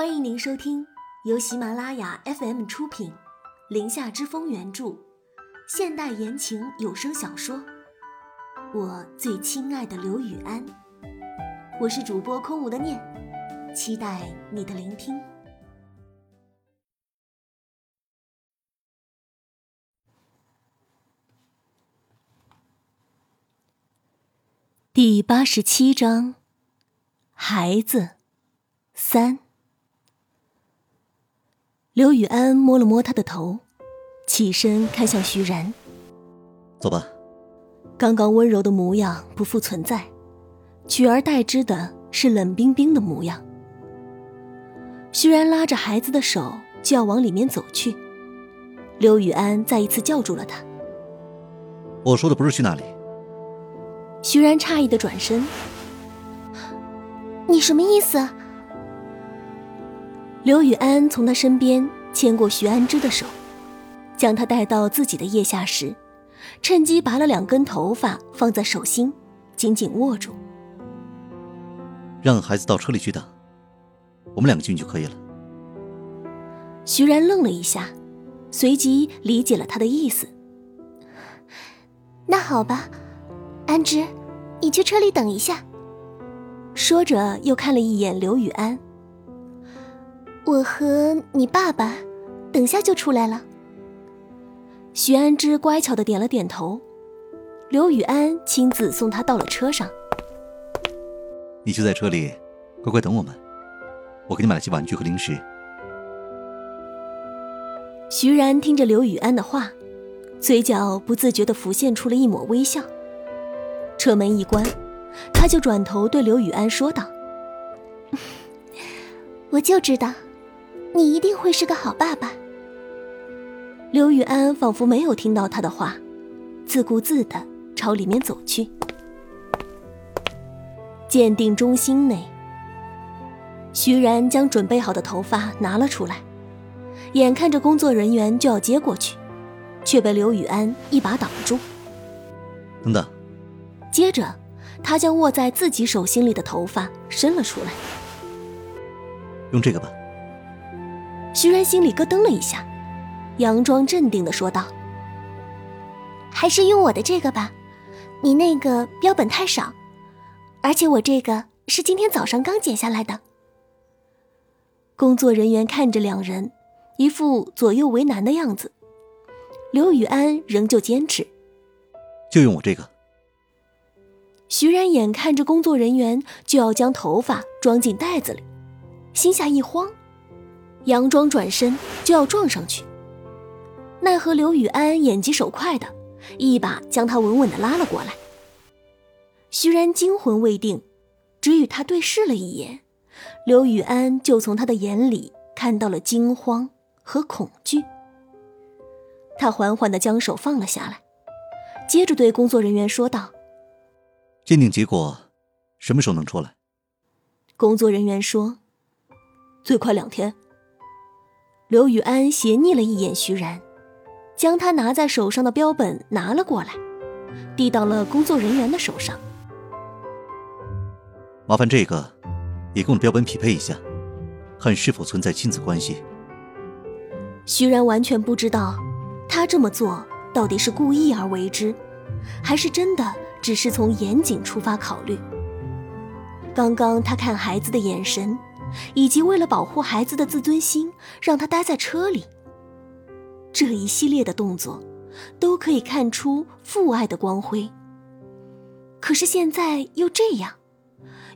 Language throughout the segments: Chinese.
欢迎您收听由喜马拉雅 FM 出品，《林下之风》原著，现代言情有声小说《我最亲爱的刘雨安》。我是主播空无的念，期待你的聆听。第八十七章，孩子三。刘雨安摸了摸他的头，起身看向徐然：“走吧。”刚刚温柔的模样不复存在，取而代之的是冷冰冰的模样。徐然拉着孩子的手就要往里面走去，刘雨安再一次叫住了他：“我说的不是去那里。”徐然诧异的转身：“你什么意思？”刘雨安从他身边牵过徐安之的手，将他带到自己的腋下时，趁机拔了两根头发放在手心，紧紧握住。让孩子到车里去等，我们两个进去就可以了。徐然愣了一下，随即理解了他的意思。那好吧。安之，你去车里等一下。说着，又看了一眼刘雨安。我和你爸爸，等下就出来了。徐安之乖巧的点了点头。刘雨安亲自送他到了车上。你就在车里，乖乖等我们。我给你买了些玩具和零食。徐然听着刘雨安的话，嘴角不自觉的浮现出了一抹微笑。车门一关，他就转头对刘雨安说道：“ 我就知道，你一定会是个好爸爸。”刘雨安仿佛没有听到他的话，自顾自的朝里面走去。鉴定中心内，徐然将准备好的头发拿了出来，眼看着工作人员就要接过去，却被刘雨安一把挡住。等等。接着，他将握在自己手心里的头发伸了出来。用这个吧。徐然心里咯噔了一下，佯装镇定的说道：“还是用我的这个吧，你那个标本太少，而且我这个是今天早上刚剪下来的。”工作人员看着两人，一副左右为难的样子。刘雨安仍旧坚持：“就用我这个。”徐然眼看着工作人员就要将头发装进袋子里，心下一慌，佯装转身就要撞上去，奈何刘雨安眼疾手快的，一把将他稳稳的拉了过来。徐然惊魂未定，只与他对视了一眼，刘雨安就从他的眼里看到了惊慌和恐惧。他缓缓的将手放了下来，接着对工作人员说道。鉴定结果什么时候能出来？工作人员说：“最快两天。”刘雨安斜睨了一眼徐然，将他拿在手上的标本拿了过来，递到了工作人员的手上。麻烦这个也跟我的标本匹配一下，看是否存在亲子关系。徐然完全不知道，他这么做到底是故意而为之，还是真的。只是从严谨出发考虑。刚刚他看孩子的眼神，以及为了保护孩子的自尊心，让他待在车里。这一系列的动作，都可以看出父爱的光辉。可是现在又这样，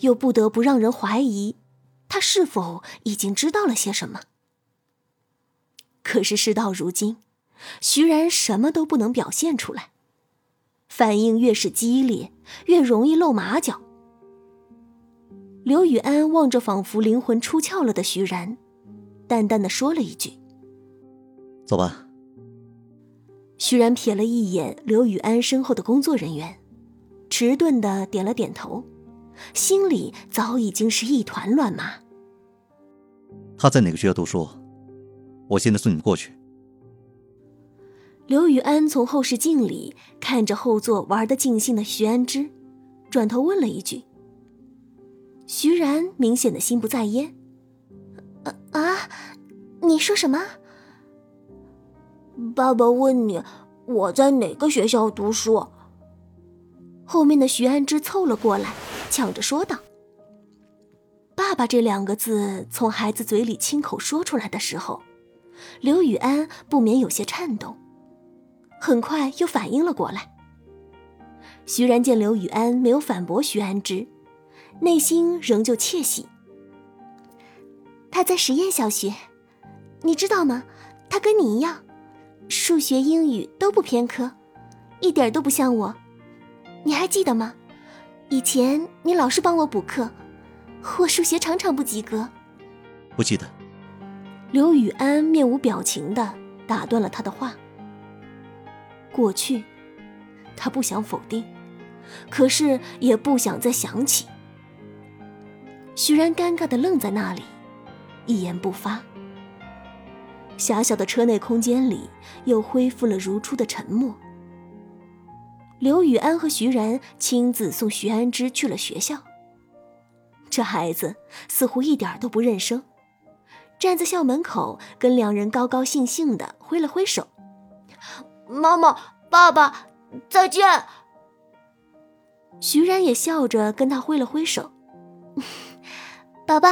又不得不让人怀疑，他是否已经知道了些什么？可是事到如今，徐然什么都不能表现出来。反应越是激烈，越容易露马脚。刘雨安望着仿佛灵魂出窍了的徐然，淡淡的说了一句：“走吧。”徐然瞥了一眼刘雨安身后的工作人员，迟钝的点了点头，心里早已经是一团乱麻。他在哪个学校读书？我现在送你们过去。刘雨安从后视镜里看着后座玩得尽兴的徐安之，转头问了一句。徐然明显的心不在焉：“呃，啊，你说什么？爸爸问你我在哪个学校读书。后面的徐安之凑了过来，抢着说道：“爸爸”这两个字从孩子嘴里亲口说出来的时候，刘雨安不免有些颤动，很快又反应了过来。徐然见刘雨安没有反驳徐安之，内心仍旧窃喜。他在实验小学，你知道吗？他跟你一样。数学、英语都不偏科，一点都不像我。你还记得吗？以前你老是帮我补课，我数学常常不及格。不记得。刘雨安面无表情的打断了他的话。过去，他不想否定，可是也不想再想起。徐然尴尬的愣在那里，一言不发。狭小的车内空间里又恢复了如初的沉默。刘雨安和徐然亲自送徐安之去了学校。这孩子似乎一点都不认生，站在校门口跟两人高高兴兴的挥了挥手：“妈妈，爸爸，再见。”徐然也笑着跟他挥了挥手：“宝宝，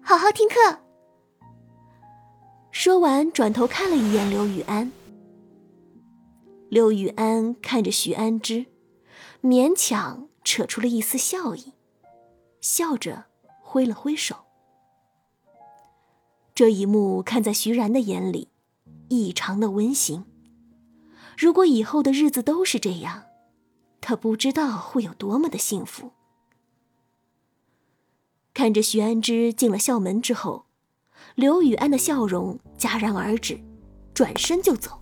好好听课。”说完，转头看了一眼刘雨安。刘雨安看着徐安之，勉强扯出了一丝笑意，笑着挥了挥手。这一幕看在徐然的眼里，异常的温馨。如果以后的日子都是这样，他不知道会有多么的幸福。看着徐安之进了校门之后。刘雨安的笑容戛然而止，转身就走。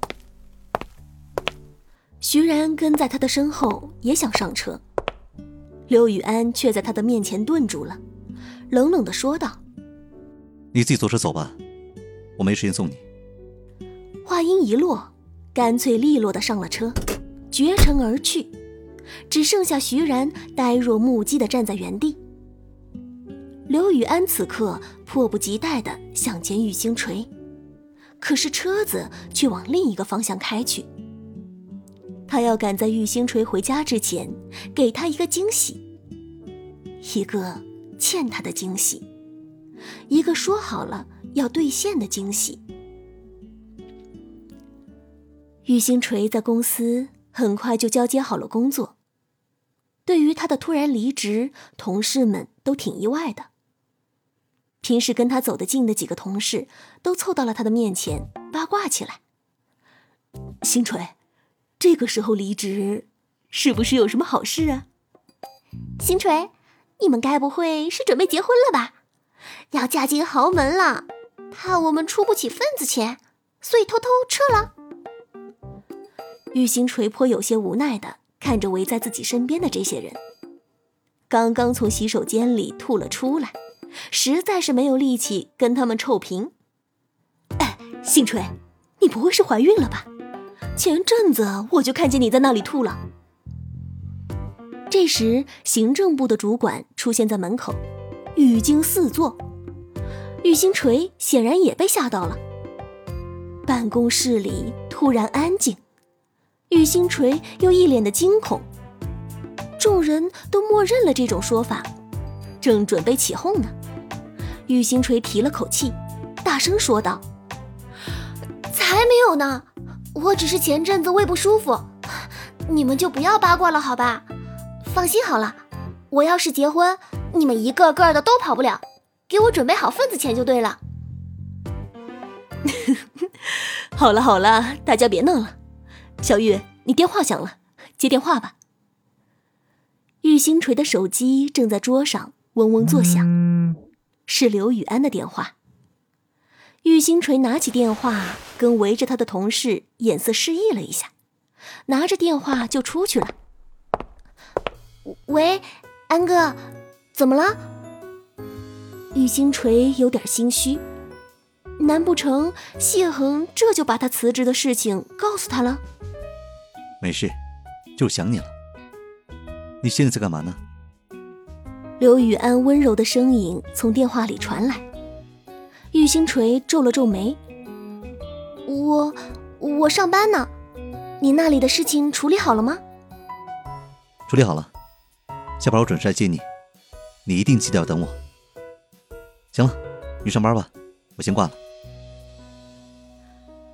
徐然跟在他的身后，也想上车。刘雨安却在他的面前顿住了，冷冷的说道：“你自己坐车走吧，我没时间送你。”话音一落，干脆利落的上了车，绝尘而去，只剩下徐然呆若木鸡的站在原地。刘雨安此刻迫不及待地想见玉星锤，可是车子却往另一个方向开去。他要赶在玉星锤回家之前，给他一个惊喜，一个欠他的惊喜，一个说好了要兑现的惊喜。玉星锤在公司很快就交接好了工作，对于他的突然离职，同事们都挺意外的。平时跟他走得近的几个同事都凑到了他的面前八卦起来。星锤，这个时候离职，是不是有什么好事啊？星锤，你们该不会是准备结婚了吧？要嫁进豪门了，怕我们出不起份子钱，所以偷偷撤了。玉星锤颇有些无奈的看着围在自己身边的这些人，刚刚从洗手间里吐了出来。实在是没有力气跟他们臭贫。哎，星锤，你不会是怀孕了吧？前阵子我就看见你在那里吐了。这时，行政部的主管出现在门口，语惊四座。玉星锤显然也被吓到了。办公室里突然安静，玉星锤又一脸的惊恐。众人都默认了这种说法，正准备起哄呢。玉星锤提了口气，大声说道：“才没有呢，我只是前阵子胃不舒服，你们就不要八卦了，好吧？放心好了，我要是结婚，你们一个个的都跑不了，给我准备好份子钱就对了。”好了好了，大家别闹了。小玉，你电话响了，接电话吧。玉星锤的手机正在桌上嗡嗡作响。是刘雨安的电话。玉星锤拿起电话，跟围着他的同事眼色示意了一下，拿着电话就出去了。喂，安哥，怎么了？玉星锤有点心虚，难不成谢恒这就把他辞职的事情告诉他了？没事，就想你了。你现在在干嘛呢？刘雨安温柔的声音从电话里传来，玉玉星锤皱了皱眉：“我我上班呢，你那里的事情处理好了吗？”处理好了，下班我准时来接你，你一定记得要等我。行了，你上班吧，我先挂了。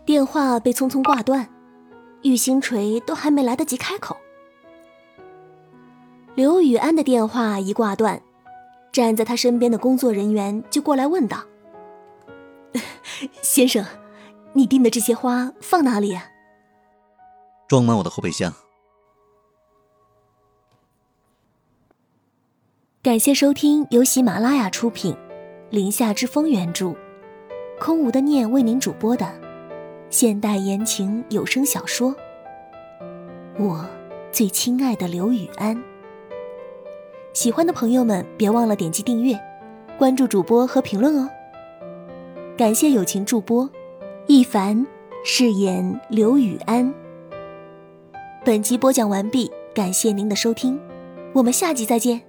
电话被匆匆挂断，玉星锤都还没来得及开口。刘雨安的电话一挂断，站在他身边的工作人员就过来问道：“ 先生，你订的这些花放哪里啊？”装满我的后备箱。感谢收听由喜马拉雅出品，《林下之风》原著，空无的念为您主播的。现代言情有声小说，我最亲爱的刘雨安。喜欢的朋友们，别忘了点击订阅、关注主播和评论哦。感谢友情助播一凡饰演刘雨安。本集播讲完毕，感谢您的收听，我们下集再见。